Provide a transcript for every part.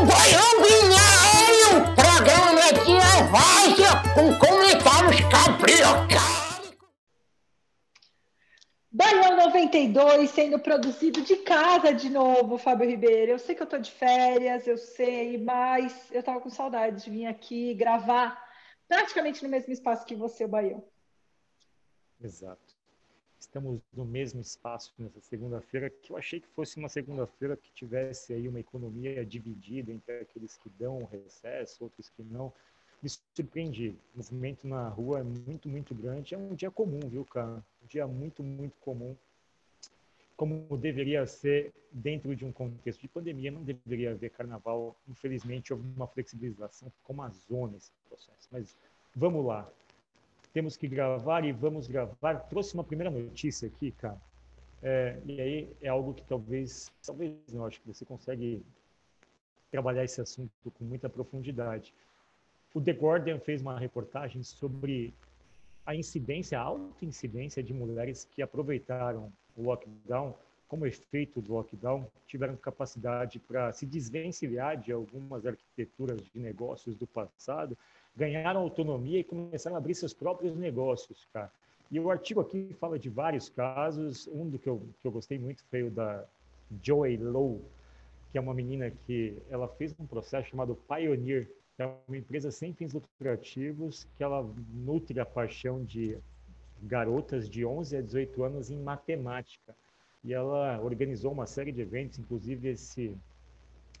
o Baião Binário, programa de várzea com comentários cabriocálicos. Baião 92 sendo produzido de casa de novo, Fábio Ribeiro. Eu sei que eu tô de férias, eu sei, mas eu tava com saudade de vir aqui gravar praticamente no mesmo espaço que você, o Baião. Exato. Estamos no mesmo espaço nessa segunda-feira, que eu achei que fosse uma segunda-feira que tivesse aí uma economia dividida entre aqueles que dão recesso, outros que não. Me surpreendi. O movimento na rua é muito, muito grande. É um dia comum, viu, cara? Um dia muito, muito comum. Como deveria ser dentro de um contexto de pandemia, não deveria haver carnaval. Infelizmente, houve uma flexibilização, ficou uma zona esse processo. Mas vamos lá temos que gravar e vamos gravar. Trouxe uma primeira notícia aqui, cara. É, e aí é algo que talvez, talvez não, acho que você consegue trabalhar esse assunto com muita profundidade. O The Guardian fez uma reportagem sobre a incidência, a alta incidência de mulheres que aproveitaram o lockdown como efeito do lockdown, tiveram capacidade para se desvencilhar de algumas arquiteturas de negócios do passado ganharam autonomia e começaram a abrir seus próprios negócios, cara. E o artigo aqui fala de vários casos. Um do que eu, que eu gostei muito foi o da Joey Lowe, que é uma menina que ela fez um processo chamado Pioneer, que é uma empresa sem fins lucrativos, que ela nutre a paixão de garotas de 11 a 18 anos em matemática. E ela organizou uma série de eventos, inclusive esse,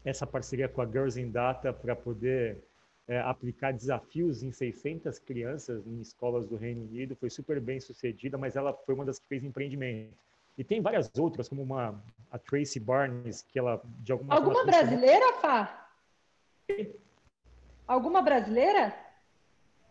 essa parceria com a Girls in Data para poder é, aplicar desafios em 600 crianças em escolas do Reino Unido, foi super bem sucedida, mas ela foi uma das que fez empreendimento. E tem várias outras, como uma a Tracy Barnes, que ela de alguma Alguma brasileira, Fá? Alguma brasileira?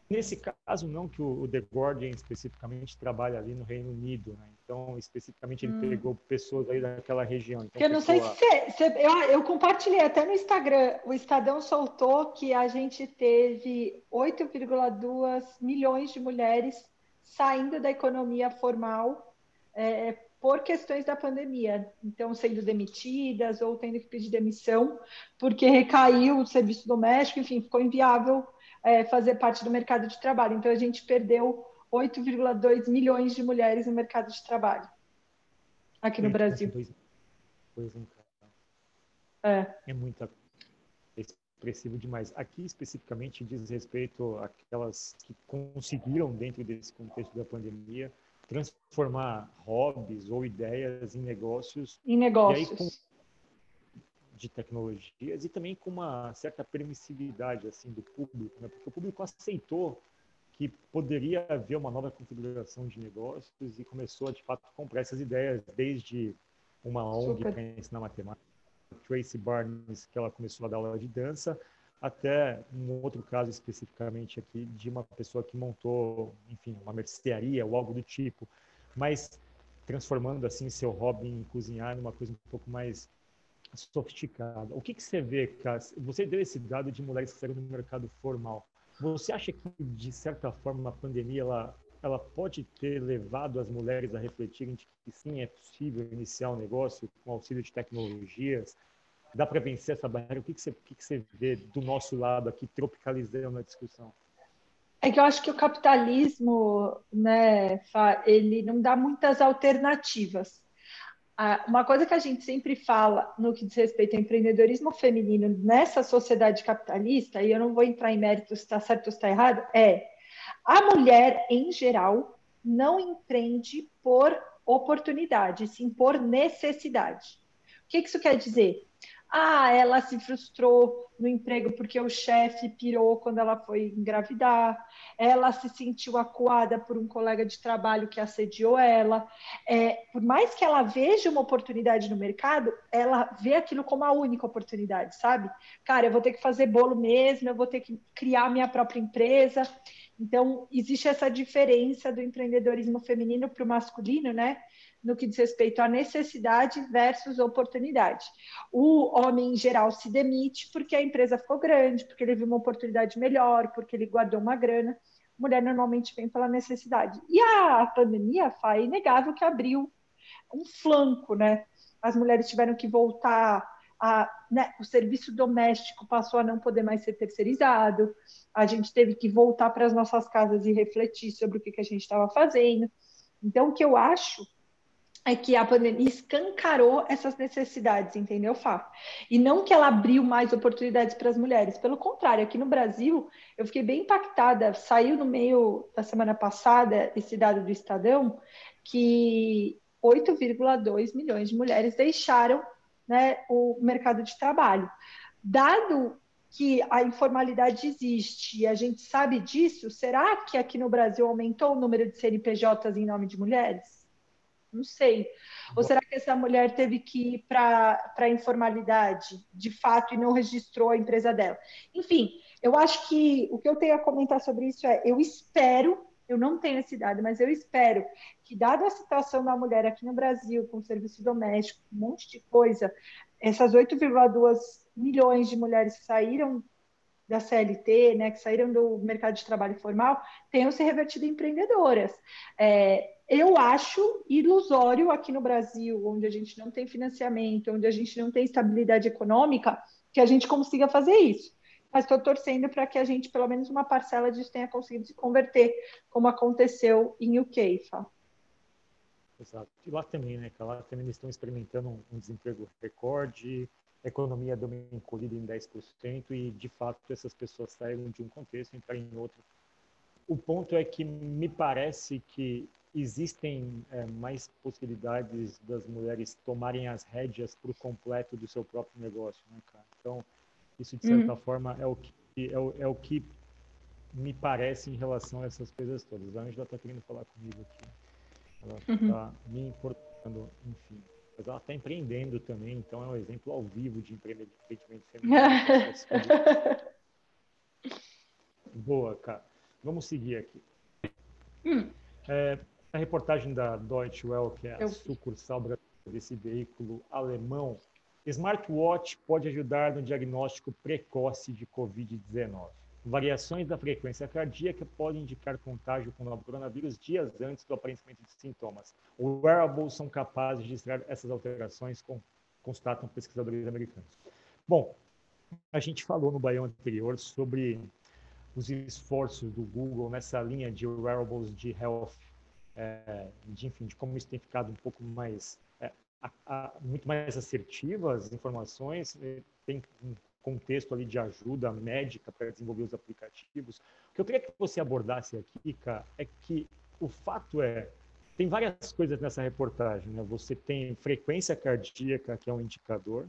Nesse caso, não, que o, The Guardian especificamente trabalha ali no Reino Unido, né? Então, especificamente, ele hum. pegou pessoas aí daquela região. Então, eu não sei se você, eu, eu, compartilhei até no Instagram. O Estadão soltou que a gente teve 8,2 milhões de mulheres saindo da economia formal é, por questões da pandemia. Então, sendo demitidas ou tendo que pedir demissão, porque recaiu o serviço doméstico, enfim, ficou inviável é, fazer parte do mercado de trabalho. Então, a gente perdeu 8,2 milhões de mulheres no mercado de trabalho aqui no Brasil. Pois um é. é é expressivo demais. Aqui especificamente diz respeito àquelas que conseguiram dentro desse contexto da pandemia transformar hobbies ou ideias em negócios. Em negócios. E aí, de tecnologias e também com uma certa permissividade assim do público, né? porque o público aceitou que poderia haver uma nova configuração de negócios e começou a, de fato, comprar essas ideias desde uma ONG para ensinar matemática, Tracy Barnes, que ela começou a dar aula de dança, até um outro caso especificamente aqui de uma pessoa que montou, enfim, uma mercearia ou algo do tipo, mas transformando assim seu hobby em cozinhar numa coisa um pouco mais sofisticada. O que, que você vê, cara? Você deu esse dado de mulheres que saíram do mercado formal. Você acha que, de certa forma, a pandemia ela, ela pode ter levado as mulheres a refletirem de que sim, é possível iniciar um negócio com auxílio de tecnologias? Dá para vencer essa barreira? O que, que, você, o que, que você vê do nosso lado aqui, tropicalizando a discussão? É que eu acho que o capitalismo, né, ele não dá muitas alternativas. Uma coisa que a gente sempre fala no que diz respeito ao empreendedorismo feminino nessa sociedade capitalista, e eu não vou entrar em méritos se está certo ou está errado, é a mulher, em geral, não empreende por oportunidade, sim por necessidade. O que isso quer dizer? Ah, ela se frustrou no emprego porque o chefe pirou quando ela foi engravidar, ela se sentiu acuada por um colega de trabalho que assediou ela. É, por mais que ela veja uma oportunidade no mercado, ela vê aquilo como a única oportunidade, sabe? Cara, eu vou ter que fazer bolo mesmo, eu vou ter que criar minha própria empresa. Então, existe essa diferença do empreendedorismo feminino para o masculino, né? No que diz respeito à necessidade versus oportunidade. O homem, em geral, se demite porque a empresa ficou grande, porque ele viu uma oportunidade melhor, porque ele guardou uma grana. A mulher normalmente vem pela necessidade. E a pandemia, foi inegável que abriu um flanco, né? As mulheres tiveram que voltar a, né, o serviço doméstico passou a não poder mais ser terceirizado, a gente teve que voltar para as nossas casas e refletir sobre o que, que a gente estava fazendo. Então, o que eu acho é que a pandemia escancarou essas necessidades, entendeu, Fá? E não que ela abriu mais oportunidades para as mulheres, pelo contrário, aqui no Brasil, eu fiquei bem impactada. Saiu no meio da semana passada esse dado do Estadão que 8,2 milhões de mulheres deixaram né, o mercado de trabalho. Dado que a informalidade existe e a gente sabe disso, será que aqui no Brasil aumentou o número de CNPJs em nome de mulheres? Não sei. Ou será que essa mulher teve que ir para a informalidade, de fato, e não registrou a empresa dela? Enfim, eu acho que o que eu tenho a comentar sobre isso é: eu espero, eu não tenho esse dado, mas eu espero que, dada a situação da mulher aqui no Brasil, com serviço doméstico, um monte de coisa, essas 8,2 milhões de mulheres que saíram da CLT, né, que saíram do mercado de trabalho formal, tenham se revertido em empreendedoras. É, eu acho ilusório aqui no Brasil, onde a gente não tem financiamento, onde a gente não tem estabilidade econômica, que a gente consiga fazer isso. Mas estou torcendo para que a gente, pelo menos uma parcela disso, tenha conseguido se converter, como aconteceu em UK. Exato. E lá também, né, Lá também eles estão experimentando um desemprego recorde, economia deu uma encolhida em 10% e, de fato, essas pessoas saíram de um contexto e entraram em outro. O ponto é que me parece que existem é, mais possibilidades das mulheres tomarem as rédeas por completo do seu próprio negócio, né, cara? Então, isso, de certa uhum. forma, é o, que, é, o, é o que me parece em relação a essas coisas todas. A Angela está querendo falar comigo aqui. Ela está uhum. me importando, enfim mas ela está empreendendo também, então é um exemplo ao vivo de empreendimento feminino. Boa, cara. Vamos seguir aqui. Hum. É, a reportagem da Deutsche Welle, que é a Eu... sucursal desse veículo alemão, smartwatch pode ajudar no diagnóstico precoce de Covid-19. Variações da frequência cardíaca podem indicar contágio com o novo coronavírus dias antes do aparecimento de sintomas. Os wearables são capazes de registrar essas alterações, constatam pesquisadores americanos. Bom, a gente falou no baião anterior sobre os esforços do Google nessa linha de wearables de health, é, de, enfim, de como isso tem ficado um pouco mais, é, a, a, muito mais assertivas as informações, tem um contexto ali de ajuda médica para desenvolver os aplicativos. O que eu queria que você abordasse aqui, cara, é que o fato é, tem várias coisas nessa reportagem, né? Você tem frequência cardíaca, que é um indicador,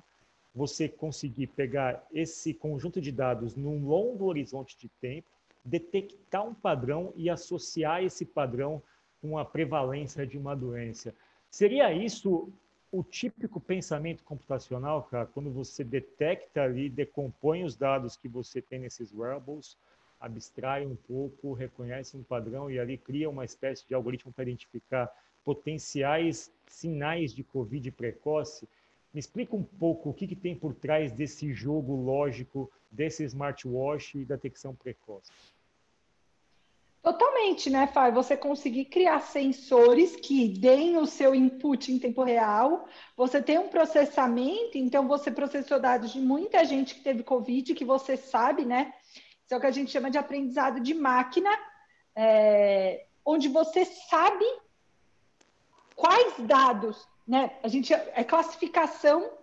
você conseguir pegar esse conjunto de dados num longo horizonte de tempo, detectar um padrão e associar esse padrão com a prevalência de uma doença. Seria isso o típico pensamento computacional, cara, quando você detecta ali, decompõe os dados que você tem nesses wearables, abstrai um pouco, reconhece um padrão e ali cria uma espécie de algoritmo para identificar potenciais sinais de Covid precoce. Me explica um pouco o que, que tem por trás desse jogo lógico desse smartwatch e da detecção precoce. Totalmente, né, Fábio? Você conseguir criar sensores que deem o seu input em tempo real. Você tem um processamento, então você processou dados de muita gente que teve Covid, que você sabe, né? Isso é o que a gente chama de aprendizado de máquina, é, onde você sabe quais dados, né? A gente é classificação,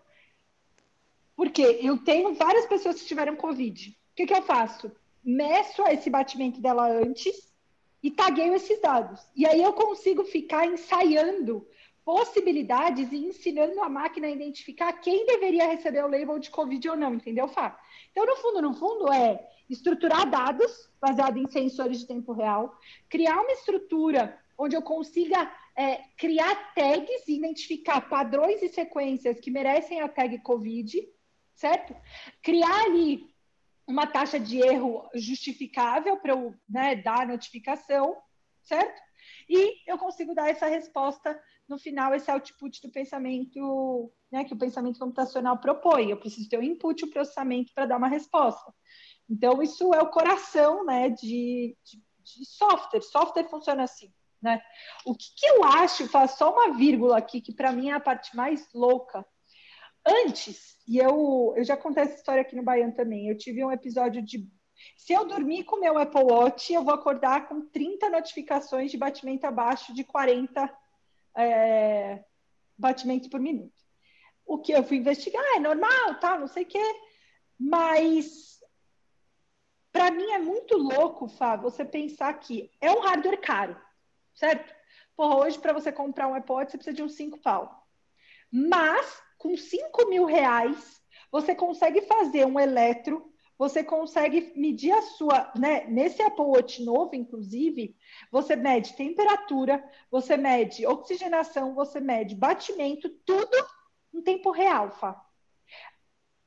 porque eu tenho várias pessoas que tiveram Covid. O que, que eu faço? Meço esse batimento dela antes e tagueio esses dados. E aí eu consigo ficar ensaiando possibilidades e ensinando a máquina a identificar quem deveria receber o label de Covid ou não, entendeu, Fá? Então, no fundo, no fundo, é estruturar dados baseado em sensores de tempo real, criar uma estrutura onde eu consiga é, criar tags e identificar padrões e sequências que merecem a tag Covid, certo? Criar ali uma taxa de erro justificável para eu né, dar a notificação, certo? E eu consigo dar essa resposta no final, esse output do pensamento, né, que o pensamento computacional propõe. Eu preciso ter o um input, o um processamento para dar uma resposta. Então, isso é o coração né, de, de, de software. Software funciona assim. Né? O que, que eu acho, faço só uma vírgula aqui, que para mim é a parte mais louca. Antes, e eu, eu já contei essa história aqui no Baiano também, eu tive um episódio de. Se eu dormir com meu Apple Watch, eu vou acordar com 30 notificações de batimento abaixo de 40 é, batimentos por minuto. O que eu fui investigar é normal, tá? Não sei o quê. Mas para mim é muito louco, Fá, você pensar que é um hardware caro, certo? Porra, hoje para você comprar um Watch você precisa de uns 5 pau. Mas com 5 mil reais, você consegue fazer um eletro, você consegue medir a sua, né? Nesse Apple Watch novo, inclusive, você mede temperatura, você mede oxigenação, você mede batimento, tudo em tempo real, Fá.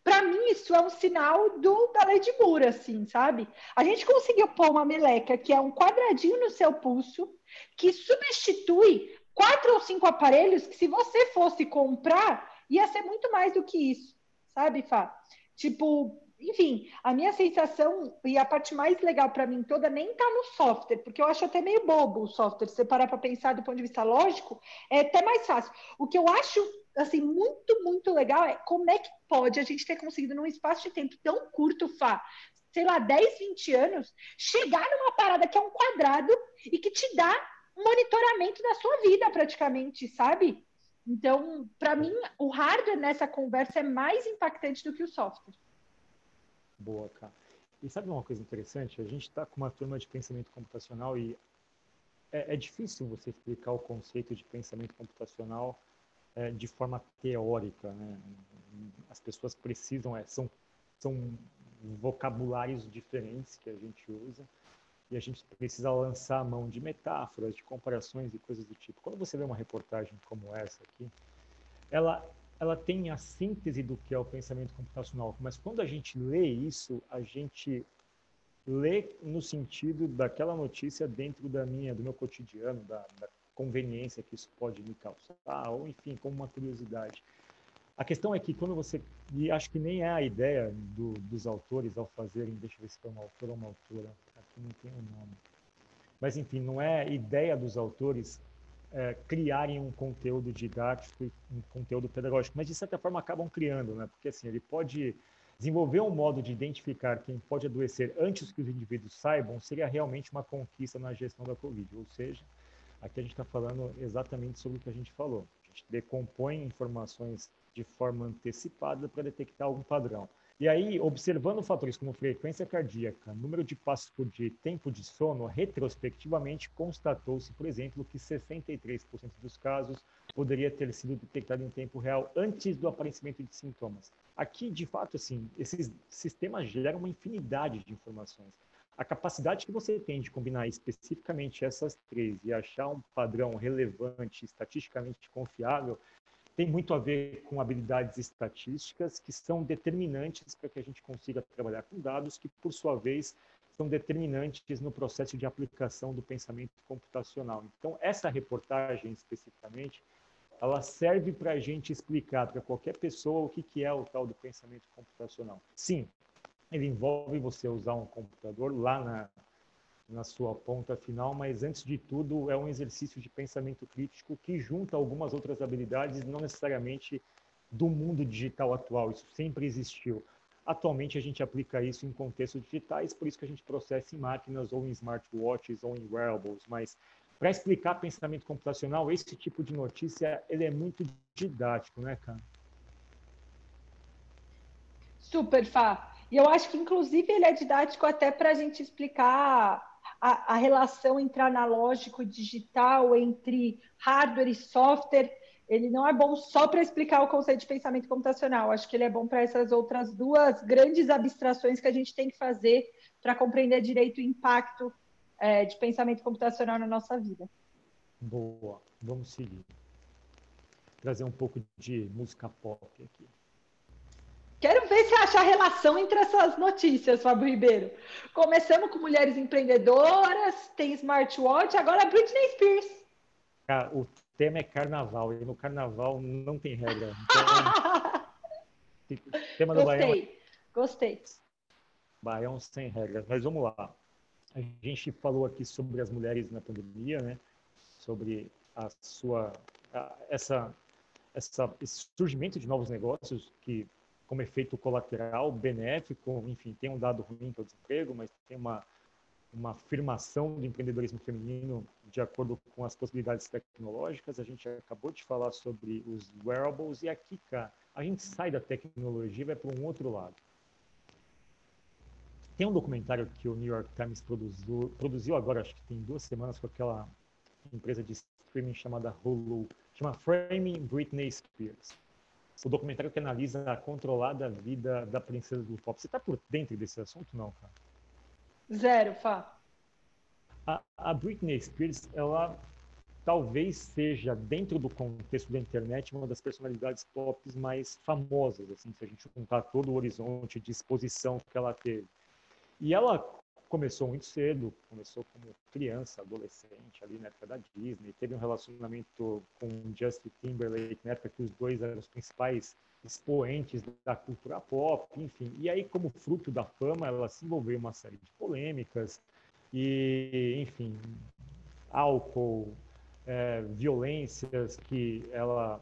Para mim, isso é um sinal do, da lei de Moore, assim, sabe? A gente conseguiu pôr uma meleca que é um quadradinho no seu pulso, que substitui quatro ou cinco aparelhos que, se você fosse comprar, ia ser muito mais do que isso, sabe, Fá? Tipo, enfim, a minha sensação e a parte mais legal para mim toda nem tá no software, porque eu acho até meio bobo o software. Se você parar para pensar do ponto de vista lógico, é até mais fácil. O que eu acho assim muito, muito legal é como é que pode a gente ter conseguido num espaço de tempo tão curto, Fá, sei lá, 10, 20 anos, chegar numa parada que é um quadrado e que te dá monitoramento da sua vida praticamente, sabe? Então, para mim, o hardware nessa conversa é mais impactante do que o software. Boa, cara. E sabe uma coisa interessante? A gente está com uma turma de pensamento computacional e é, é, difícil você explicar o conceito de pensamento computacional é, de forma teórica. Né? As pessoas precisam, é, são, são vocabulários diferentes que a gente usa e a gente precisa lançar a mão de metáforas, de comparações e coisas do tipo. Quando você vê uma reportagem como essa aqui, ela ela tem a síntese do que é o pensamento computacional, mas quando a gente lê isso, a gente lê no sentido daquela notícia dentro da minha, do meu cotidiano, da, da conveniência que isso pode me causar, ou enfim, como uma curiosidade. A questão é que quando você, e acho que nem é a ideia do, dos autores ao fazerem, deixa eu ver se foi uma autora ou uma autora, aqui não tem um nome. Mas, enfim, não é ideia dos autores é, criarem um conteúdo didático e um conteúdo pedagógico, mas de certa forma acabam criando, né? Porque assim, ele pode desenvolver um modo de identificar quem pode adoecer antes que os indivíduos saibam, seria realmente uma conquista na gestão da Covid. Ou seja, aqui a gente está falando exatamente sobre o que a gente falou. A gente decompõe informações de forma antecipada para detectar algum padrão. E aí, observando fatores como frequência cardíaca, número de passos por dia e tempo de sono, retrospectivamente constatou-se, por exemplo, que 63% dos casos poderia ter sido detectado em tempo real antes do aparecimento de sintomas. Aqui, de fato, assim, esses sistemas geram uma infinidade de informações. A capacidade que você tem de combinar especificamente essas três e achar um padrão relevante, estatisticamente confiável, tem muito a ver com habilidades estatísticas que são determinantes para que a gente consiga trabalhar com dados que, por sua vez, são determinantes no processo de aplicação do pensamento computacional. Então, essa reportagem especificamente, ela serve para a gente explicar para qualquer pessoa o que, que é o tal do pensamento computacional. Sim, ele envolve você usar um computador lá na, na sua ponta final, mas antes de tudo é um exercício de pensamento crítico que junta algumas outras habilidades, não necessariamente do mundo digital atual. Isso sempre existiu. Atualmente a gente aplica isso em contextos digitais, por isso que a gente processa em máquinas ou em smartwatches ou em wearables, mas para explicar pensamento computacional, esse tipo de notícia ele é muito didático, né, cara? Super, Fá. E eu acho que, inclusive, ele é didático até para a gente explicar a, a relação entre analógico e digital, entre hardware e software, ele não é bom só para explicar o conceito de pensamento computacional. Acho que ele é bom para essas outras duas grandes abstrações que a gente tem que fazer para compreender direito o impacto é, de pensamento computacional na nossa vida. Boa, vamos seguir. Trazer um pouco de música pop aqui. Quero ver se acha a relação entre essas notícias, Fábio Ribeiro. Começamos com mulheres empreendedoras, tem smartwatch, agora Britney Spears. Cara, o tema é carnaval, e no carnaval não tem regra. Então, tema do Gostei, Baião é... gostei. Baião sem regras, mas vamos lá. A gente falou aqui sobre as mulheres na pandemia, né? Sobre a sua... A, essa essa, esse surgimento de novos negócios que, como efeito colateral, benéfico, enfim, tem um dado ruim que é o desemprego, mas tem uma, uma afirmação do empreendedorismo feminino de acordo com as possibilidades tecnológicas. A gente acabou de falar sobre os wearables e aqui, cara, a gente sai da tecnologia e vai para um outro lado. Tem um documentário que o New York Times produziu, produziu agora, acho que tem duas semanas, com aquela empresa de streaming chamada Hulu, chama Framing Britney Spears. O documentário que analisa a controlada vida da princesa do pop. Você está por dentro desse assunto, não, cara? Zero, Fá. A, a Britney Spears, ela talvez seja, dentro do contexto da internet, uma das personalidades pop mais famosas, assim, se a gente contar todo o horizonte de exposição que ela teve. E ela começou muito cedo, começou como criança, adolescente, ali na época da Disney, teve um relacionamento com Justin Timberlake, na época que os dois eram os principais expoentes da cultura pop, enfim. E aí, como fruto da fama, ela se envolveu em uma série de polêmicas e, enfim, álcool, é, violências que ela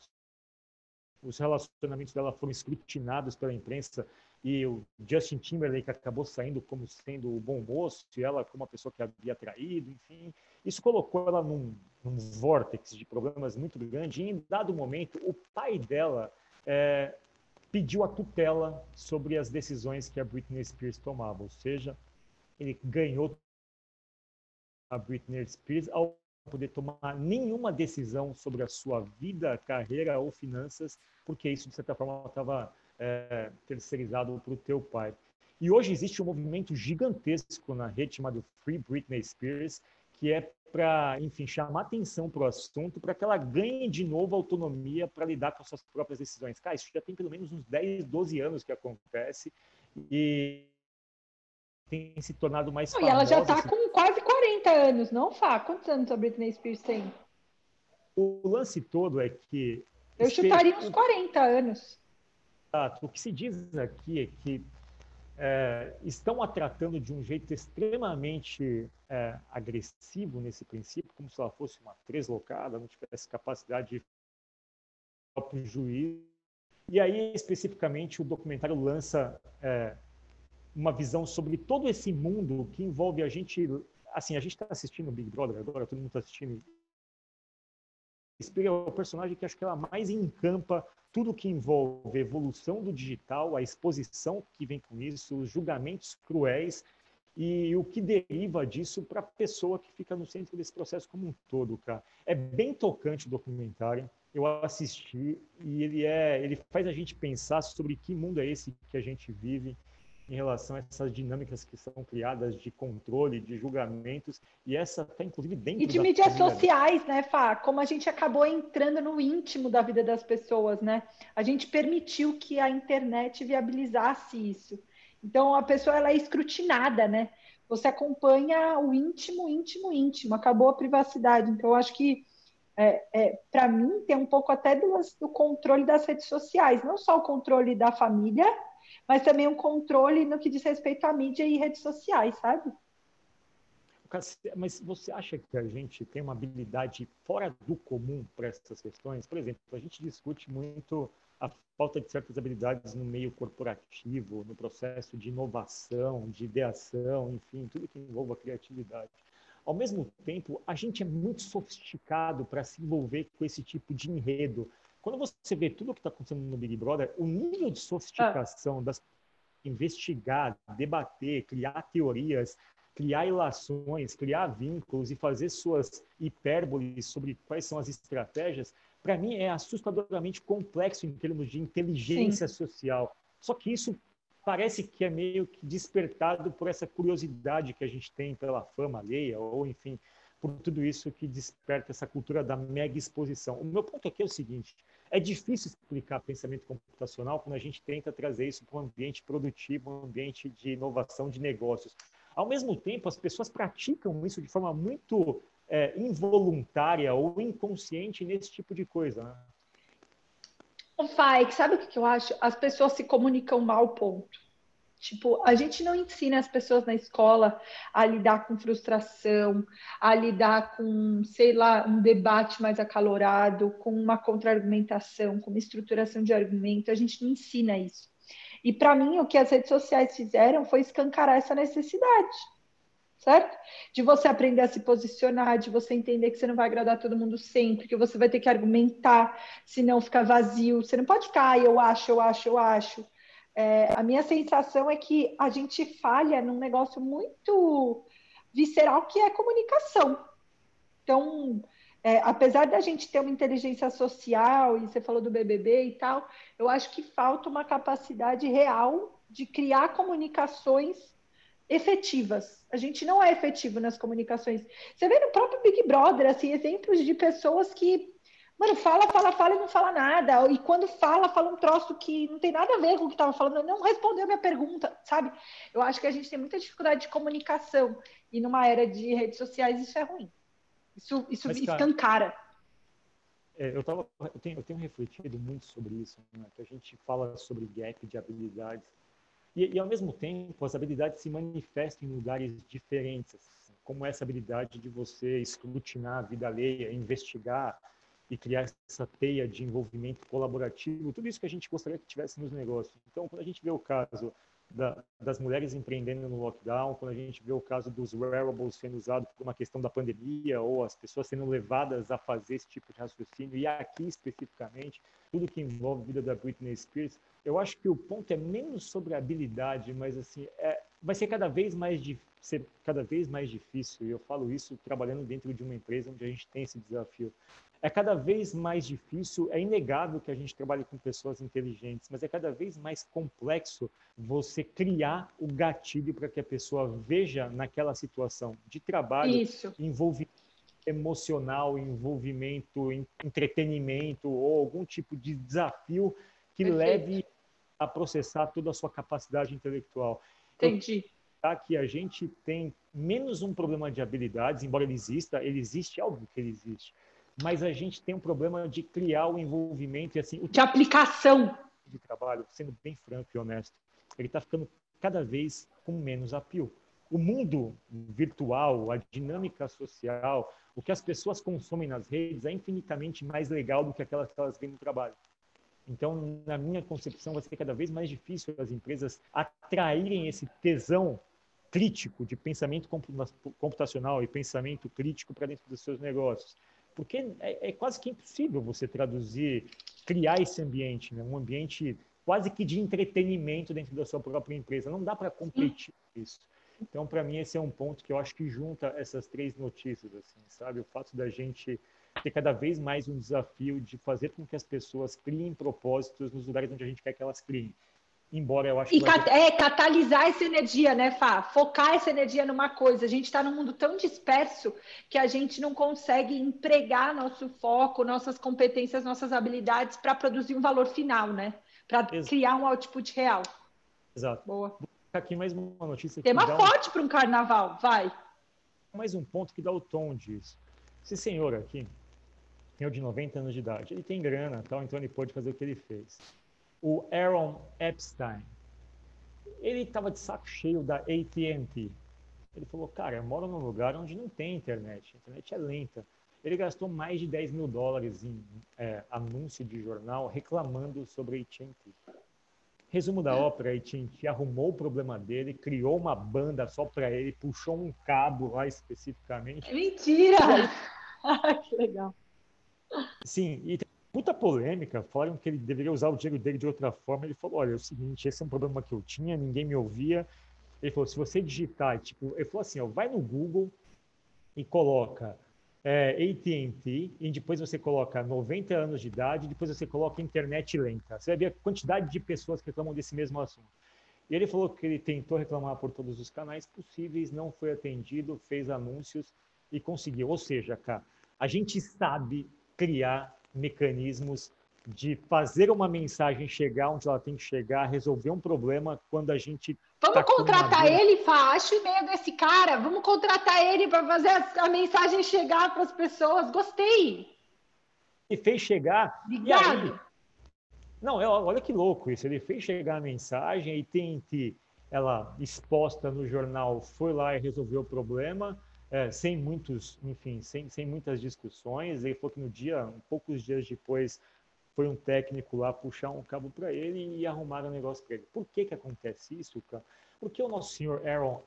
os relacionamentos dela foram escrutinados pela imprensa e o Justin Timberlake acabou saindo como sendo o bom moço e ela como uma pessoa que havia traído, enfim. Isso colocou ela num, num vórtice de problemas muito grande e em dado momento o pai dela é, pediu a tutela sobre as decisões que a Britney Spears tomava, ou seja, ele ganhou a Britney Spears ao poder tomar nenhuma decisão sobre a sua vida, carreira ou finanças, porque isso de certa forma estava é, terceirizado para o teu pai. E hoje existe um movimento gigantesco na rede chamado Free Britney Spears, que é para, enfim, chamar atenção para o assunto, para que ela ganhe de novo autonomia para lidar com as suas próprias decisões. Cara, isso já tem pelo menos uns 10, 12 anos que acontece e tem se tornado mais não, E ela já está com quase 40 anos, não, Fá? Quantos anos a Britney Spears tem? O lance todo é que... Eu chutaria uns 40 anos. O que se diz aqui é que é, estão a tratando de um jeito extremamente é, agressivo nesse princípio, como se ela fosse uma treslocada, não tivesse capacidade de próprio juízo. E aí, especificamente, o documentário lança é, uma visão sobre todo esse mundo que envolve a gente. Assim, a gente está assistindo o Big Brother agora, todo mundo está assistindo. Spear é o personagem que acho que ela mais encampa tudo que envolve a evolução do digital, a exposição que vem com isso, os julgamentos cruéis e o que deriva disso para a pessoa que fica no centro desse processo como um todo, cara. É bem tocante o documentário. Eu assisti e ele é, ele faz a gente pensar sobre que mundo é esse que a gente vive em relação a essas dinâmicas que são criadas de controle, de julgamentos, e essa está inclusive dentro E de mídias sociais, né, Fá? Como a gente acabou entrando no íntimo da vida das pessoas, né? A gente permitiu que a internet viabilizasse isso. Então, a pessoa ela é escrutinada, né? Você acompanha o íntimo, íntimo, íntimo. Acabou a privacidade. Então, eu acho que, é, é, para mim, tem um pouco até do, do controle das redes sociais. Não só o controle da família, mas também um controle no que diz respeito à mídia e redes sociais, sabe? Mas você acha que a gente tem uma habilidade fora do comum para essas questões? Por exemplo, a gente discute muito a falta de certas habilidades no meio corporativo, no processo de inovação, de ideação, enfim, tudo que envolva criatividade. Ao mesmo tempo, a gente é muito sofisticado para se envolver com esse tipo de enredo, quando você vê tudo o que está acontecendo no Big Brother, o nível de sofisticação ah. das investigar, debater, criar teorias, criar ilações, criar vínculos e fazer suas hipérboles sobre quais são as estratégias, para mim é assustadoramente complexo em termos de inteligência Sim. social. Só que isso parece que é meio que despertado por essa curiosidade que a gente tem pela fama alheia, ou enfim, por tudo isso que desperta essa cultura da mega exposição. O meu ponto aqui é o seguinte: é difícil explicar pensamento computacional quando a gente tenta trazer isso para um ambiente produtivo, um ambiente de inovação de negócios. Ao mesmo tempo, as pessoas praticam isso de forma muito é, involuntária ou inconsciente nesse tipo de coisa. Né? O Fai, sabe o que eu acho? As pessoas se comunicam mal, ponto. Tipo, a gente não ensina as pessoas na escola a lidar com frustração, a lidar com, sei lá, um debate mais acalorado, com uma contra-argumentação, com uma estruturação de argumento. A gente não ensina isso. E para mim, o que as redes sociais fizeram foi escancarar essa necessidade, certo? De você aprender a se posicionar, de você entender que você não vai agradar todo mundo sempre, que você vai ter que argumentar, senão fica vazio. Você não pode ficar, ah, eu acho, eu acho, eu acho é, a minha sensação é que a gente falha num negócio muito visceral que é comunicação. Então, é, apesar da gente ter uma inteligência social, e você falou do BBB e tal, eu acho que falta uma capacidade real de criar comunicações efetivas. A gente não é efetivo nas comunicações. Você vê no próprio Big Brother, assim, exemplos de pessoas que Mano, fala, fala, fala e não fala nada. E quando fala, fala um troço que não tem nada a ver com o que estava falando, não respondeu a minha pergunta, sabe? Eu acho que a gente tem muita dificuldade de comunicação. E numa era de redes sociais, isso é ruim. Isso, isso Mas, cara, escancara. É, eu, tava, eu, tenho, eu tenho refletido muito sobre isso, né? que a gente fala sobre gap de habilidades. E, e, ao mesmo tempo, as habilidades se manifestam em lugares diferentes, assim, como essa habilidade de você escrutinar a vida alheia, investigar, e criar essa teia de envolvimento colaborativo, tudo isso que a gente gostaria que tivesse nos negócios. Então, quando a gente vê o caso da, das mulheres empreendendo no lockdown, quando a gente vê o caso dos wearables sendo usados por uma questão da pandemia, ou as pessoas sendo levadas a fazer esse tipo de raciocínio, e aqui especificamente, tudo que envolve a vida da Britney Spears, eu acho que o ponto é menos sobre habilidade, mas assim, é, vai ser cada vez mais ser cada vez mais difícil, e eu falo isso trabalhando dentro de uma empresa onde a gente tem esse desafio é cada vez mais difícil, é inegável que a gente trabalhe com pessoas inteligentes, mas é cada vez mais complexo você criar o gatilho para que a pessoa veja naquela situação de trabalho Isso. envolvimento emocional, envolvimento, entretenimento ou algum tipo de desafio que Perfeito. leve a processar toda a sua capacidade intelectual. Entendi. Tá que a gente tem menos um problema de habilidades, embora ele exista, ele existe, é óbvio que ele existe mas a gente tem um problema de criar o envolvimento e assim. De aplicação. De trabalho, sendo bem franco e honesto, ele está ficando cada vez com menos apio. O mundo virtual, a dinâmica social, o que as pessoas consomem nas redes é infinitamente mais legal do que aquelas que elas veem no trabalho. Então, na minha concepção, vai ser cada vez mais difícil as empresas atraírem esse tesão crítico de pensamento computacional e pensamento crítico para dentro dos seus negócios porque é, é, quase que impossível você traduzir, criar esse ambiente, né? um ambiente quase que de entretenimento dentro da sua própria empresa. Não dá para competir com isso. Então, para mim, esse é um ponto que eu acho que junta essas três notícias, assim, sabe? O fato da gente ter cada vez mais um desafio de fazer com que as pessoas criem propósitos nos lugares onde a gente quer que elas criem embora eu acho e cat é catalisar essa energia, né, Fá? Focar essa energia numa coisa. A gente está num mundo tão disperso que a gente não consegue empregar nosso foco, nossas competências, nossas habilidades para produzir um valor final, né? Para criar um output real. Exato. Boa. Vou aqui mais uma notícia. Tema forte um... para um carnaval, vai. Mais um ponto que dá o tom disso. Esse senhor aqui, senhor de 90 anos de idade, ele tem grana, tal, então ele pode fazer o que ele fez o Aaron Epstein. Ele estava de saco cheio da AT&T. Ele falou, cara, eu moro num lugar onde não tem internet, a internet é lenta. Ele gastou mais de 10 mil dólares em é, anúncio de jornal reclamando sobre a AT&T. Resumo da ópera, a AT&T arrumou o problema dele, criou uma banda só para ele, puxou um cabo lá especificamente. Mentira! que legal. Sim, e puta polêmica, falaram que ele deveria usar o dinheiro dele de outra forma. Ele falou: olha, é o seguinte, esse é um problema que eu tinha, ninguém me ouvia. Ele falou: se você digitar, tipo, ele falou assim: ó, vai no Google e coloca é, AT&T e depois você coloca 90 anos de idade, depois você coloca internet lenta. Você vai ver a quantidade de pessoas que reclamam desse mesmo assunto. E ele falou que ele tentou reclamar por todos os canais possíveis, não foi atendido, fez anúncios e conseguiu. Ou seja, cara, a gente sabe criar mecanismos de fazer uma mensagem chegar onde ela tem que chegar, resolver um problema quando a gente. Vamos tá contratar ele, Fá, acho e meio desse cara. Vamos contratar ele para fazer a, a, mensagem chegar para as pessoas. Gostei. E fez chegar. Obrigado. Não, é, olha que louco isso. Ele fez chegar a mensagem e tem ela exposta no jornal foi lá e resolveu o problema, é, sem muitos, enfim, sem, sem muitas discussões. Ele falou que no dia, poucos dias depois, foi um técnico lá puxar um cabo para ele e arrumar um negócio para ele. Por que que acontece isso, cara? Porque o nosso senhor Aaron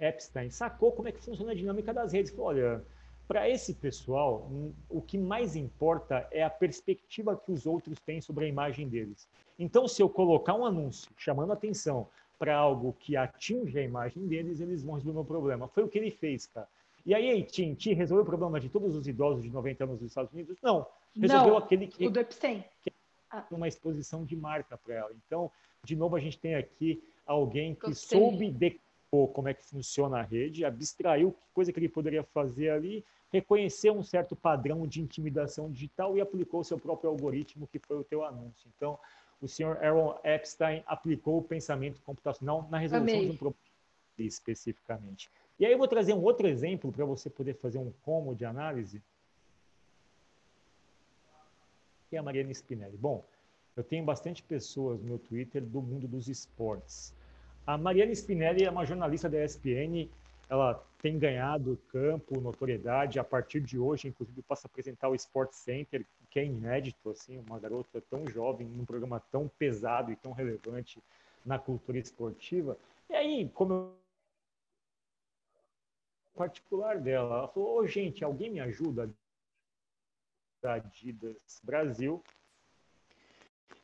Epstein sacou como é que funciona a dinâmica das redes. Falou, olha, para esse pessoal, o que mais importa é a perspectiva que os outros têm sobre a imagem deles. Então, se eu colocar um anúncio chamando atenção para algo que atinge a imagem deles, eles vão resolver o problema. Foi o que ele fez, cara. E aí, AT&T resolveu o problema de todos os idosos de 90 anos dos Estados Unidos? Não. Resolveu Não, aquele que... O do Epstein. Que é uma exposição de marca para ela. Então, de novo, a gente tem aqui alguém que Gostei. soube decor como é que funciona a rede, abstraiu que coisa que ele poderia fazer ali, reconheceu um certo padrão de intimidação digital e aplicou o seu próprio algoritmo, que foi o teu anúncio. Então, o senhor Aaron Epstein aplicou o pensamento computacional na resolução Amei. de um problema especificamente. E aí eu vou trazer um outro exemplo para você poder fazer um como de análise, que é a Mariana Spinelli. Bom, eu tenho bastante pessoas no meu Twitter do mundo dos esportes. A Mariana Spinelli é uma jornalista da ESPN, ela tem ganhado campo, notoriedade, a partir de hoje, inclusive, passa a apresentar o Sport Center, que é inédito, assim, uma garota tão jovem, num programa tão pesado e tão relevante na cultura esportiva. E aí, como eu particular dela, ela falou, ô gente, alguém me ajuda da Adidas Brasil,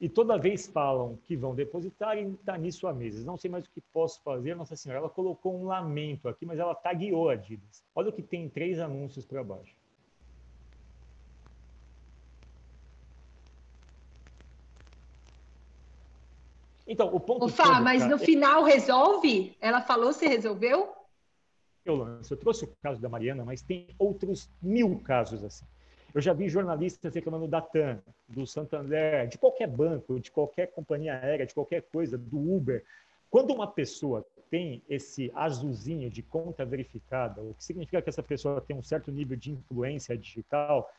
e toda vez falam que vão depositar e está nisso há meses. Não sei mais o que posso fazer. Nossa Senhora, ela colocou um lamento aqui, mas ela tagueou a Adidas. Olha o que tem três anúncios para baixo. Então, o ponto Ô, Fá, mas no final resolve? Ela falou se resolveu? Eu lanço. Eu trouxe o caso da Mariana, mas tem outros mil casos assim. Eu já vi jornalistas reclamando da TAM, do Santander, de qualquer banco, de qualquer companhia aérea, de qualquer coisa, do Uber. Quando uma pessoa tem esse azulzinho de conta verificada, o que significa que essa pessoa tem um certo nível de influência digital,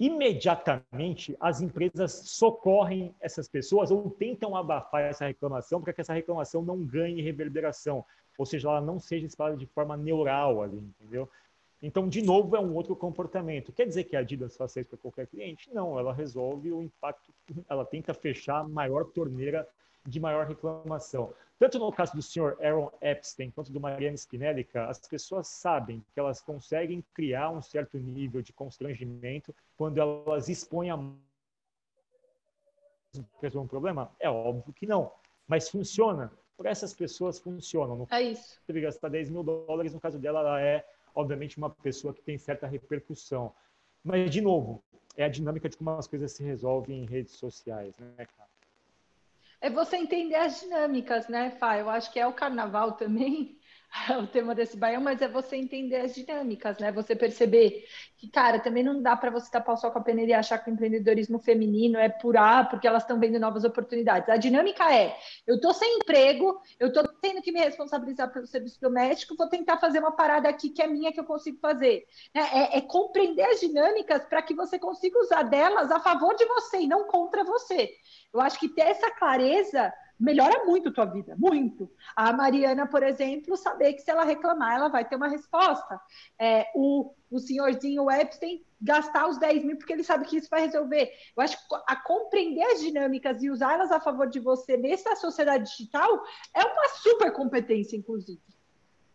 imediatamente as empresas socorrem essas pessoas ou tentam abafar essa reclamação para que essa reclamação não ganhe reverberação, ou seja, ela não seja espalhada de forma neural ali, entendeu? Então, de novo, é um outro comportamento. Quer dizer que a Adidas faça isso para qualquer cliente? Não, ela resolve o impacto, ela tenta fechar a maior torneira de maior reclamação. Tanto no caso do senhor Aaron Epstein quanto do Mariana Spinelli, as pessoas sabem que elas conseguem criar um certo nível de constrangimento quando elas expõem a resolver um problema? É óbvio que não, mas funciona. Para essas pessoas funciona. No É isso. teve que gastar 10 mil dólares, no caso dela, ela é, obviamente, uma pessoa que tem certa repercussão. Mas, de novo, é a dinâmica de como as coisas se resolvem em redes sociais, né, cara? É você entender as dinâmicas, né, Fá? Eu acho que é o carnaval também, o tema desse baião, mas é você entender as dinâmicas, né? Você perceber que, cara, também não dá para você tapar o sol com a peneira e achar que o empreendedorismo feminino é por A, porque elas estão vendo novas oportunidades. A dinâmica é: eu estou sem emprego, eu estou tendo que me responsabilizar pelo serviço doméstico, vou tentar fazer uma parada aqui que é minha, que eu consigo fazer. É, é, é compreender as dinâmicas para que você consiga usar delas a favor de você e não contra você. Eu acho que ter essa clareza melhora muito a tua vida, muito. A Mariana, por exemplo, saber que se ela reclamar, ela vai ter uma resposta. É, o, o senhorzinho Epstein gastar os 10 mil porque ele sabe que isso vai resolver. Eu acho que a compreender as dinâmicas e usá-las a favor de você nessa sociedade digital é uma super competência, inclusive.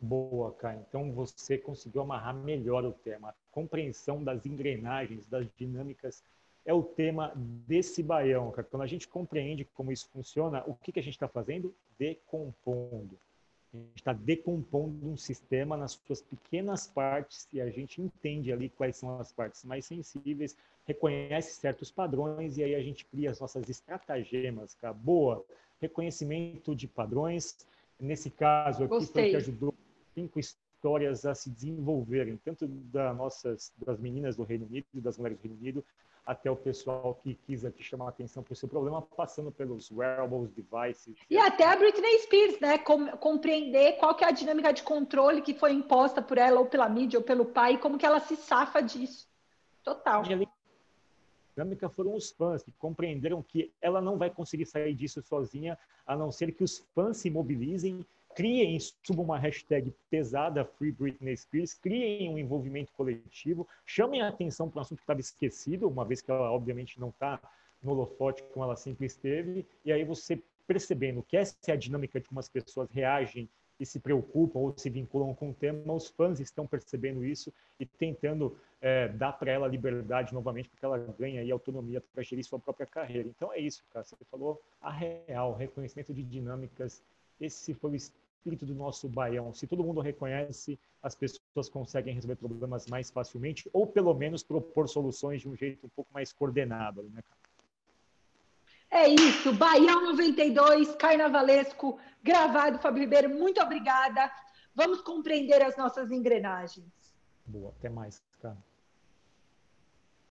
Boa, cara. Então você conseguiu amarrar melhor o tema. A compreensão das engrenagens, das dinâmicas é o tema desse baião, cara. Quando a gente compreende como isso funciona, o que, que a gente está fazendo? Decompondo. A gente está decompondo um sistema nas suas pequenas partes e a gente entende ali quais são as partes mais sensíveis, reconhece certos padrões e aí a gente cria as nossas estratagemas, cara. Boa. Reconhecimento de padrões. Nesse caso aqui Gostei. foi o que ajudou cinco histórias a se desenvolverem, tanto das nossas das meninas do Reino Unido, das mulheres do Reino Unido, até o pessoal que quis aqui chamar a atenção para o seu problema, passando pelos wearables, devices. E até a Britney Spears, né? Com, compreender qual que é a dinâmica de controle que foi imposta por ela, ou pela mídia, ou pelo pai, e como que ela se safa disso. Total. dinâmica foram os fãs, que compreenderam que ela não vai conseguir sair disso sozinha, a não ser que os fãs se mobilizem, criem, subam uma hashtag pesada Free Britney Spears, criem um envolvimento coletivo, chamem a atenção para um assunto que estava esquecido, uma vez que ela obviamente não está no holofote como ela sempre esteve, e aí você percebendo que essa é a dinâmica de como as pessoas reagem e se preocupam ou se vinculam com o tema, os fãs estão percebendo isso e tentando é, dar para ela liberdade novamente, porque ela ganha aí autonomia para gerir sua própria carreira. Então é isso, cara. Você falou a real, reconhecimento de dinâmicas. Esse foi o espírito do nosso baião. Se todo mundo reconhece, as pessoas conseguem resolver problemas mais facilmente ou pelo menos propor soluções de um jeito um pouco mais coordenado, né, cara? É isso, Baião 92, Carnavalesco, gravado, Fábio Ribeiro, muito obrigada. Vamos compreender as nossas engrenagens. Boa, até mais, cara.